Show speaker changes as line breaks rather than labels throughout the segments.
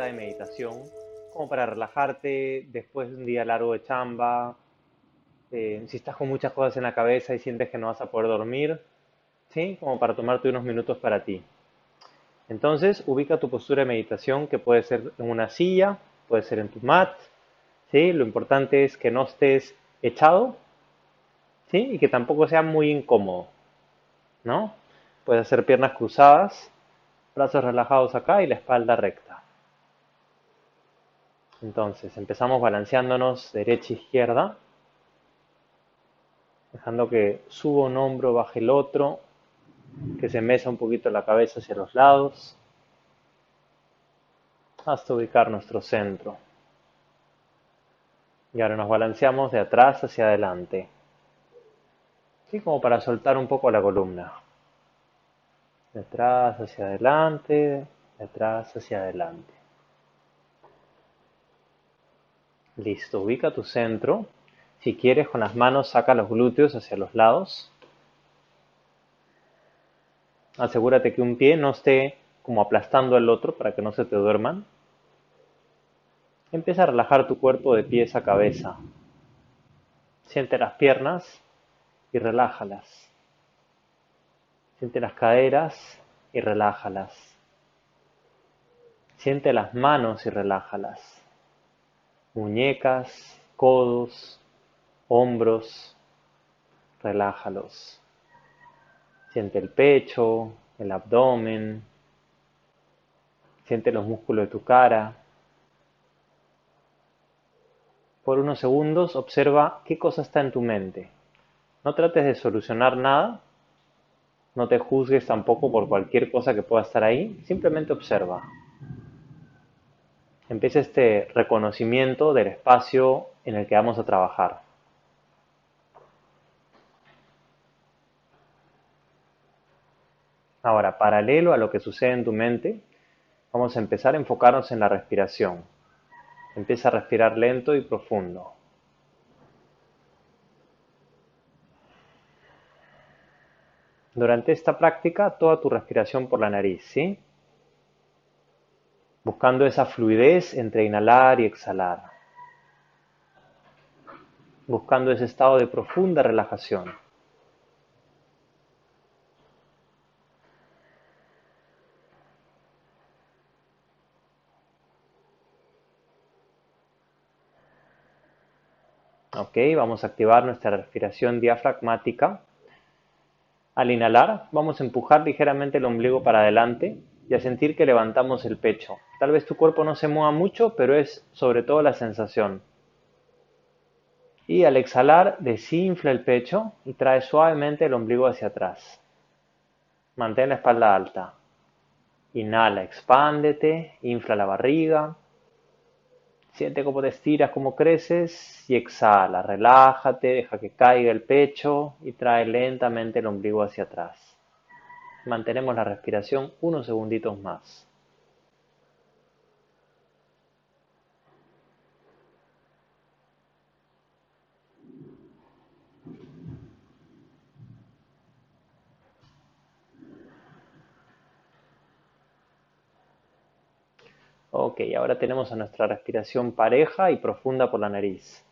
de meditación, como para relajarte después de un día largo de chamba, eh, si estás con muchas cosas en la cabeza y sientes que no vas a poder dormir, ¿sí? Como para tomarte unos minutos para ti. Entonces, ubica tu postura de meditación que puede ser en una silla, puede ser en tu mat, ¿sí? Lo importante es que no estés echado, ¿sí? Y que tampoco sea muy incómodo, ¿no? Puedes hacer piernas cruzadas, brazos relajados acá y la espalda recta. Entonces, empezamos balanceándonos derecha-izquierda, dejando que suba un hombro, baje el otro, que se mesa un poquito la cabeza hacia los lados, hasta ubicar nuestro centro. Y ahora nos balanceamos de atrás hacia adelante, así como para soltar un poco la columna. De atrás hacia adelante, de atrás hacia adelante. Listo, ubica tu centro. Si quieres, con las manos saca los glúteos hacia los lados. Asegúrate que un pie no esté como aplastando al otro para que no se te duerman. Empieza a relajar tu cuerpo de pies a cabeza. Siente las piernas y relájalas. Siente las caderas y relájalas. Siente las manos y relájalas. Muñecas, codos, hombros, relájalos. Siente el pecho, el abdomen. Siente los músculos de tu cara. Por unos segundos observa qué cosa está en tu mente. No trates de solucionar nada, no te juzgues tampoco por cualquier cosa que pueda estar ahí, simplemente observa. Empieza este reconocimiento del espacio en el que vamos a trabajar. Ahora, paralelo a lo que sucede en tu mente, vamos a empezar a enfocarnos en la respiración. Empieza a respirar lento y profundo. Durante esta práctica, toda tu respiración por la nariz, ¿sí? Buscando esa fluidez entre inhalar y exhalar. Buscando ese estado de profunda relajación. Ok, vamos a activar nuestra respiración diafragmática al inhalar, vamos a empujar ligeramente el ombligo para adelante y a sentir que levantamos el pecho. Tal vez tu cuerpo no se mueva mucho, pero es sobre todo la sensación. Y al exhalar, desinfla el pecho y trae suavemente el ombligo hacia atrás. Mantén la espalda alta. Inhala, expándete, infla la barriga. Siente cómo te estiras, cómo creces y exhala. Relájate, deja que caiga el pecho y trae lentamente el ombligo hacia atrás. Mantenemos la respiración unos segunditos más. Ok, ahora tenemos a nuestra respiración pareja y profunda por la nariz.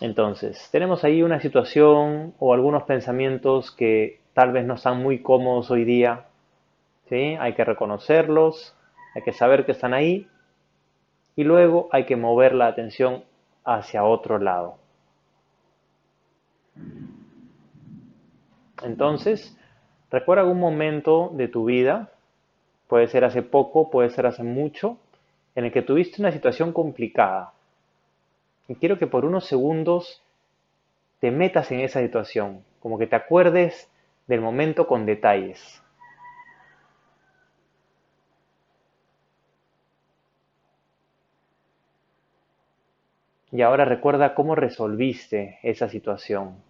Entonces, tenemos ahí una situación o algunos pensamientos que tal vez no están muy cómodos hoy día. ¿sí? Hay que reconocerlos, hay que saber que están ahí y luego hay que mover la atención hacia otro lado. Entonces, recuerda algún momento de tu vida puede ser hace poco, puede ser hace mucho, en el que tuviste una situación complicada. Y quiero que por unos segundos te metas en esa situación, como que te acuerdes del momento con detalles. Y ahora recuerda cómo resolviste esa situación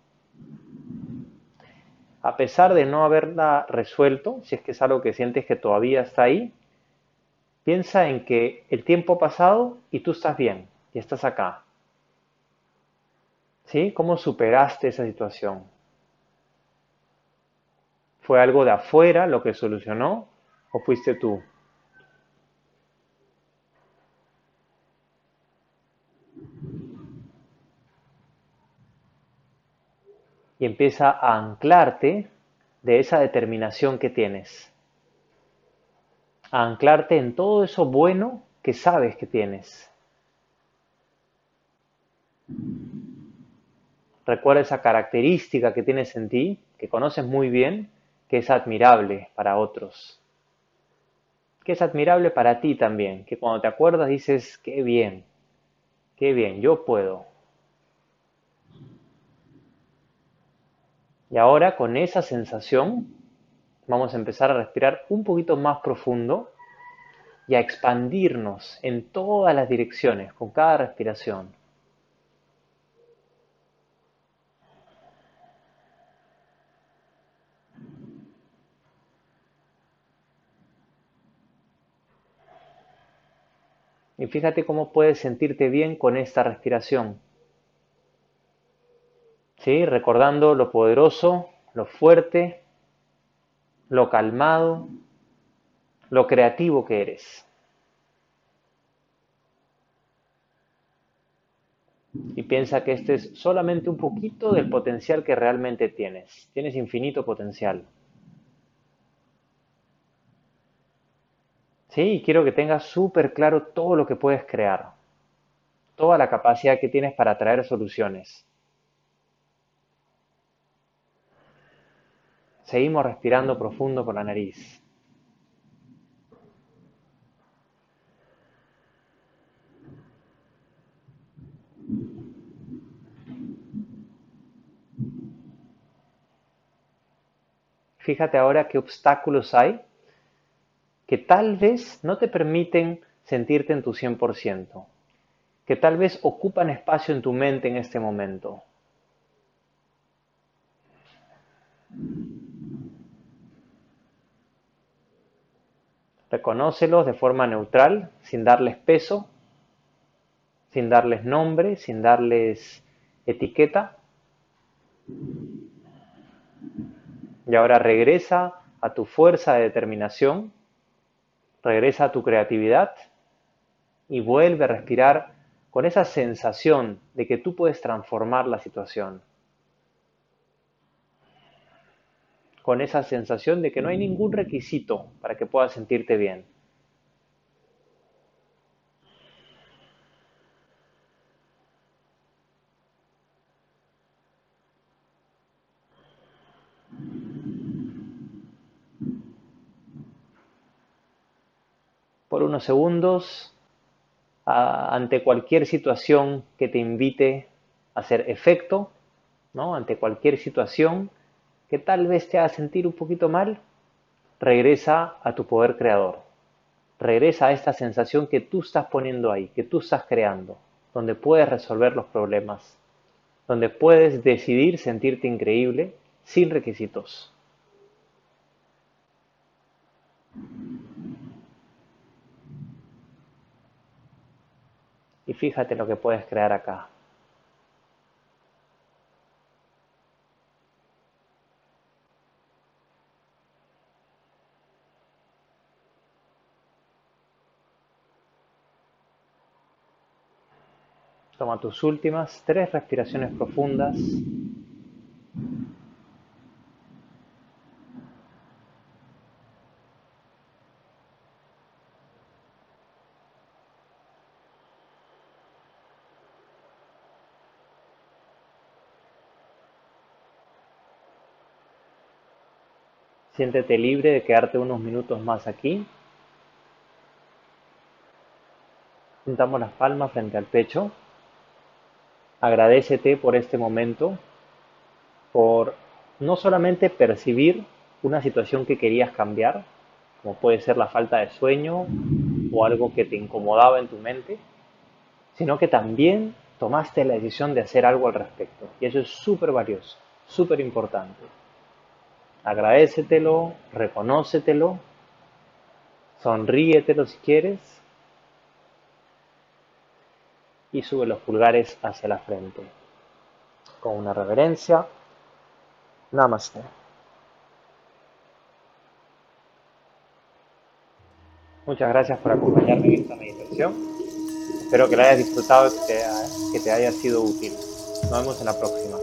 a pesar de no haberla resuelto, si es que es algo que sientes que todavía está ahí, piensa en que el tiempo ha pasado y tú estás bien y estás acá. ¿Sí? ¿Cómo superaste esa situación? ¿Fue algo de afuera lo que solucionó o fuiste tú? Y empieza a anclarte de esa determinación que tienes. A anclarte en todo eso bueno que sabes que tienes. Recuerda esa característica que tienes en ti, que conoces muy bien, que es admirable para otros. Que es admirable para ti también, que cuando te acuerdas dices, qué bien, qué bien, yo puedo. Y ahora con esa sensación vamos a empezar a respirar un poquito más profundo y a expandirnos en todas las direcciones con cada respiración. Y fíjate cómo puedes sentirte bien con esta respiración. ¿Sí? Recordando lo poderoso, lo fuerte, lo calmado, lo creativo que eres. Y piensa que este es solamente un poquito del potencial que realmente tienes. Tienes infinito potencial. Sí, quiero que tengas súper claro todo lo que puedes crear, toda la capacidad que tienes para traer soluciones. Seguimos respirando profundo por la nariz. Fíjate ahora qué obstáculos hay que tal vez no te permiten sentirte en tu 100%, que tal vez ocupan espacio en tu mente en este momento. Reconócelos de forma neutral, sin darles peso, sin darles nombre, sin darles etiqueta. Y ahora regresa a tu fuerza de determinación regresa a tu creatividad y vuelve a respirar con esa sensación de que tú puedes transformar la situación. Con esa sensación de que no hay ningún requisito para que puedas sentirte bien. Por unos segundos ante cualquier situación que te invite a hacer efecto, ¿no? ante cualquier situación que tal vez te haga sentir un poquito mal, regresa a tu poder creador. Regresa a esta sensación que tú estás poniendo ahí, que tú estás creando, donde puedes resolver los problemas, donde puedes decidir sentirte increíble sin requisitos. Y fíjate lo que puedes crear acá. Toma tus últimas tres respiraciones profundas. Siéntete libre de quedarte unos minutos más aquí. Juntamos las palmas frente al pecho. Agradecete por este momento, por no solamente percibir una situación que querías cambiar, como puede ser la falta de sueño o algo que te incomodaba en tu mente, sino que también tomaste la decisión de hacer algo al respecto. Y eso es súper valioso, súper importante agradecetelo, reconócetelo, sonríetelo si quieres y sube los pulgares hacia la frente con una reverencia. Namaste. Muchas gracias por acompañarme en esta meditación. Espero que la hayas disfrutado y que te haya sido útil. Nos vemos en la próxima.